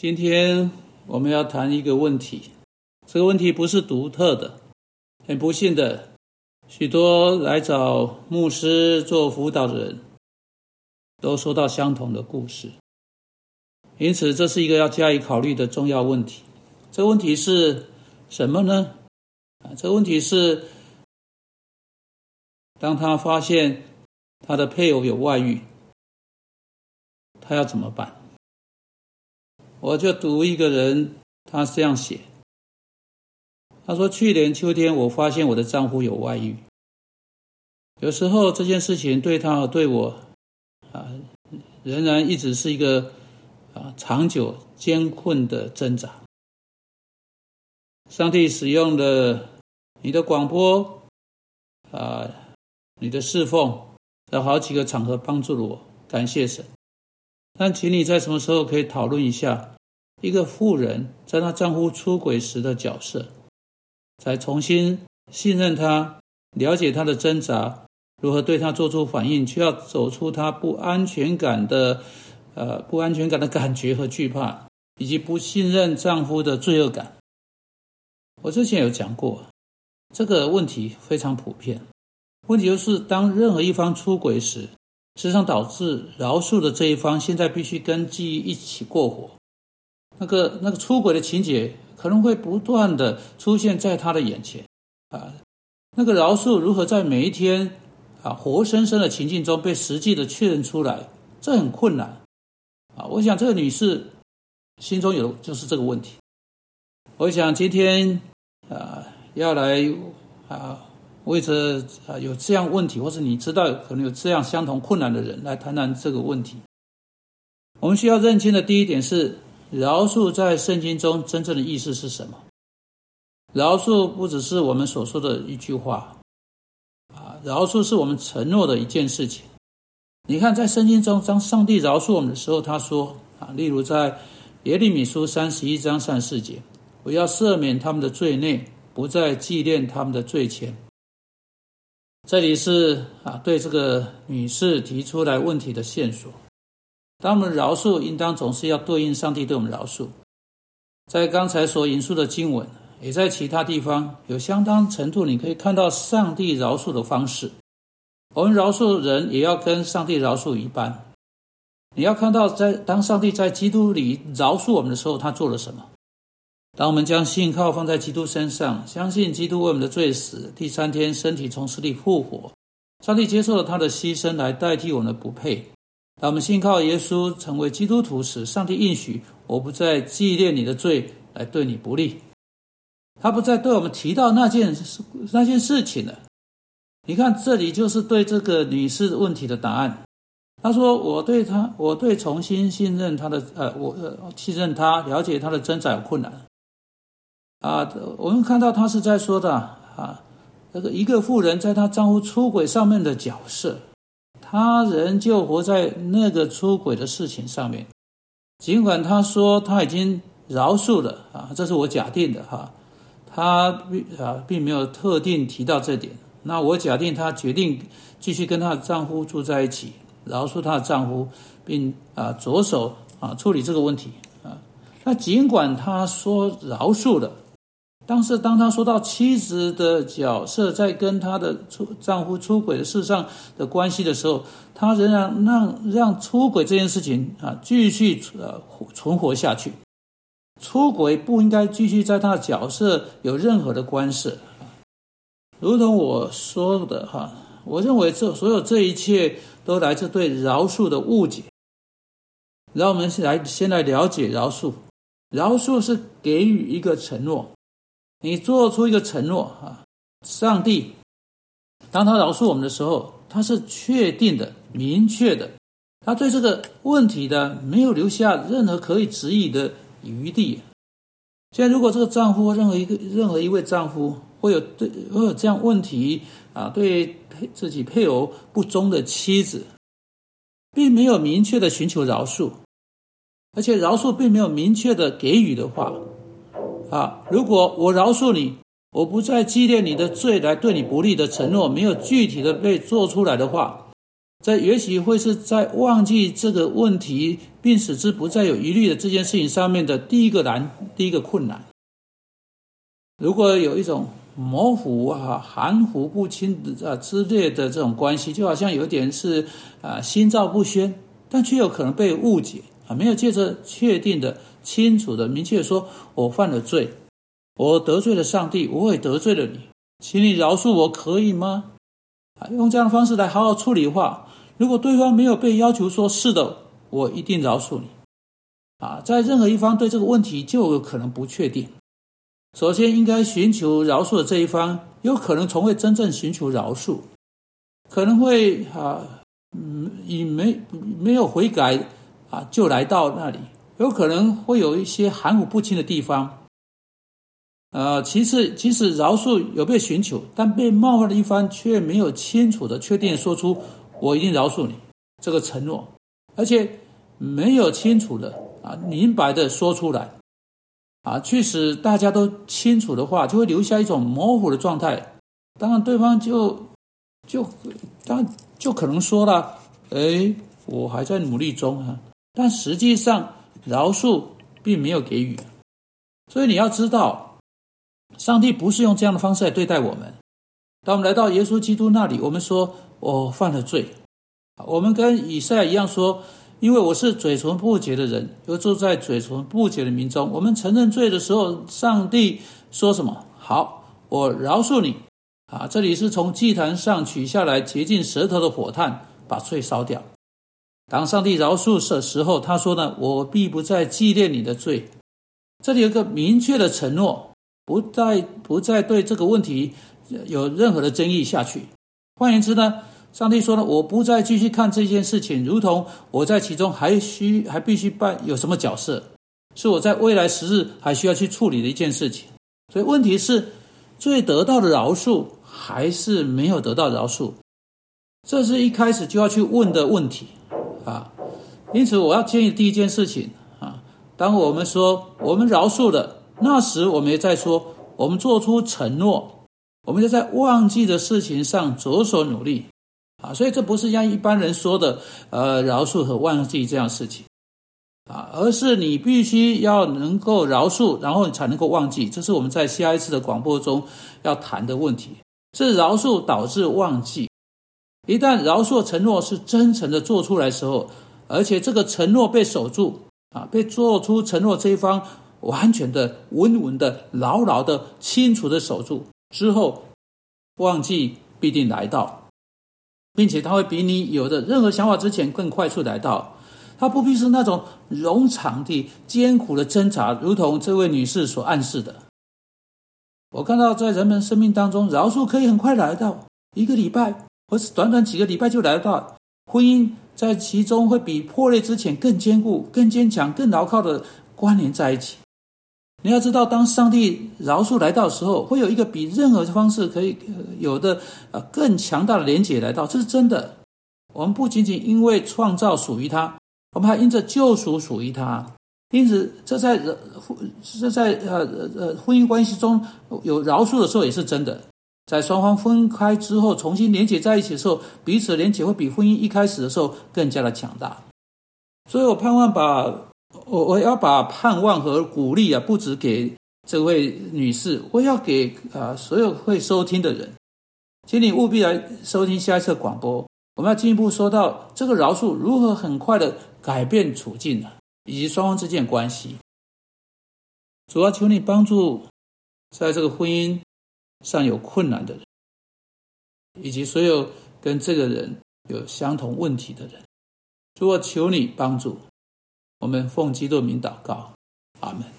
今天我们要谈一个问题，这个问题不是独特的。很不幸的，许多来找牧师做辅导的人，都说到相同的故事。因此，这是一个要加以考虑的重要问题。这个问题是什么呢？啊，这个问题是，当他发现他的配偶有外遇，他要怎么办？我就读一个人，他这样写。他说：“去年秋天，我发现我的丈夫有外遇。有时候这件事情对他对我，啊，仍然一直是一个啊长久艰困的挣扎。上帝使用的你的广播，啊，你的侍奉，在好几个场合帮助了我，感谢神。”但请你在什么时候可以讨论一下一个妇人在她丈夫出轨时的角色，再重新信任他，了解他的挣扎，如何对他做出反应，却要走出他不安全感的呃不安全感的感觉和惧怕，以及不信任丈夫的罪恶感。我之前有讲过，这个问题非常普遍。问题就是当任何一方出轨时。实际上导致饶恕的这一方现在必须跟记忆一起过活，那个那个出轨的情节可能会不断的出现在他的眼前，啊，那个饶恕如何在每一天啊活生生的情境中被实际的确认出来，这很困难，啊，我想这个女士心中有就是这个问题，我想今天啊要来啊。为着啊有这样问题，或者你知道可能有这样相同困难的人来谈谈这个问题。我们需要认清的第一点是，饶恕在圣经中真正的意思是什么？饶恕不只是我们所说的一句话，啊，饶恕是我们承诺的一件事情。你看，在圣经中，当上帝饶恕我们的时候，他说啊，例如在耶利米书三十一章三四节，我要赦免他们的罪孽，不再纪念他们的罪愆。这里是啊，对这个女士提出来问题的线索。当我们饶恕，应当总是要对应上帝对我们饶恕。在刚才所引述的经文，也在其他地方有相当程度，你可以看到上帝饶恕的方式。我们饶恕人，也要跟上帝饶恕一般。你要看到，在当上帝在基督里饶恕我们的时候，他做了什么？当我们将信靠放在基督身上，相信基督为我们的罪死，第三天身体从死里复活，上帝接受了他的牺牲来代替我们的不配。当我们信靠耶稣成为基督徒时，上帝应许我不再纪念你的罪来对你不利，他不再对我们提到那件事那件事情了。你看，这里就是对这个女士问题的答案。他说：“我对他，我对重新信任他的，呃，我呃信任他，了解他的挣扎有困难。”啊，我们看到他是在说的啊，那个一个妇人在她丈夫出轨上面的角色，她仍旧活在那个出轨的事情上面。尽管她说她已经饶恕了啊，这是我假定的哈，她并啊并没有特定提到这点。那我假定她决定继续跟她的丈夫住在一起，饶恕她的丈夫，并啊着手啊处理这个问题啊。那尽管她说饶恕了。但是，当他说到妻子的角色在跟他的出丈夫出轨的事上的关系的时候，他仍然让让出轨这件事情啊继续呃存活下去。出轨不应该继续在他的角色有任何的关系。如同我说的哈，我认为这所有这一切都来自对饶恕的误解。让我们来先来了解饶恕，饶恕是给予一个承诺。你做出一个承诺啊，上帝，当他饶恕我们的时候，他是确定的、明确的，他对这个问题的没有留下任何可以质疑的余地。现在，如果这个丈夫任何一个任何一位丈夫会有对会有这样问题啊，对自己配偶不忠的妻子，并没有明确的寻求饶恕，而且饶恕并没有明确的给予的话。啊！如果我饶恕你，我不再纪念你的罪来对你不利的承诺没有具体的被做出来的话，这也许会是在忘记这个问题，并使之不再有疑虑的这件事情上面的第一个难，第一个困难。如果有一种模糊啊、含糊不清的啊之类的这种关系，就好像有点是啊心照不宣，但却有可能被误解啊，没有借着确定的、清楚的、明确说，我犯了罪，我得罪了上帝，我也得罪了你，请你饶恕我，可以吗？啊，用这样的方式来好好处理的话。如果对方没有被要求说是的，我一定饶恕你。啊，在任何一方对这个问题就有可能不确定。首先，应该寻求饶恕的这一方，有可能从未真正寻求饶恕，可能会啊，嗯，以没没有悔改啊，就来到那里，有可能会有一些含糊不清的地方。呃，其次，即使饶恕有被寻求，但被冒犯的一方却没有清楚的确定说出。我一定饶恕你，这个承诺，而且没有清楚的啊，明白的说出来，啊，去使大家都清楚的话，就会留下一种模糊的状态。当然，对方就就当就可能说了：“哎，我还在努力中啊。”但实际上，饶恕并没有给予。所以你要知道，上帝不是用这样的方式来对待我们。当我们来到耶稣基督那里，我们说。我犯了罪，我们跟以赛亚一样说，因为我是嘴唇不洁的人，又住在嘴唇不洁的民中。我们承认罪的时候，上帝说什么？好，我饶恕你。啊，这里是从祭坛上取下来洁净舌头的火炭，把罪烧掉。当上帝饶恕的时候，他说呢，我必不再纪念你的罪。这里有个明确的承诺，不再不再对这个问题有任何的争议下去。换言之呢？上帝说呢，我不再继续看这件事情，如同我在其中还需还必须扮有什么角色，是我在未来时日还需要去处理的一件事情。所以问题是，最得到的饶恕还是没有得到饶恕？这是一开始就要去问的问题啊。因此，我要建议第一件事情啊，当我们说我们饶恕了，那时我们也在说我们做出承诺，我们就在忘记的事情上着手努力。啊，所以这不是像一般人说的，呃，饶恕和忘记这样事情，啊，而是你必须要能够饶恕，然后你才能够忘记。这是我们在下一次的广播中要谈的问题。是饶恕导致忘记。一旦饶恕承诺是真诚的做出来时候，而且这个承诺被守住，啊，被做出承诺这一方完全的、稳稳的、牢牢的、清楚的守住之后，忘记必定来到。并且他会比你有的任何想法之前更快速来到，他不必是那种冗长的、艰苦的挣扎，如同这位女士所暗示的。我看到在人们生命当中，饶恕可以很快来到，一个礼拜或是短短几个礼拜就来到。婚姻在其中会比破裂之前更坚固、更坚强、更牢靠的关联在一起。你要知道，当上帝饶恕来到的时候，会有一个比任何方式可以有的呃更强大的连结来到，这是真的。我们不仅仅因为创造属于他，我们还因着救赎属于他。因此，这在这在呃呃呃婚姻关系中有饶恕的时候也是真的。在双方分开之后重新连结在一起的时候，彼此连结会比婚姻一开始的时候更加的强大。所以我盼望把。我我要把盼望和鼓励啊，不止给这位女士，我要给啊所有会收听的人，请你务必来收听下一次广播。我们要进一步说到这个饶恕如何很快的改变处境呢，以及双方之间的关系。主要求你帮助在这个婚姻上有困难的人，以及所有跟这个人有相同问题的人。如果求你帮助。我们奉基督名祷告，阿门。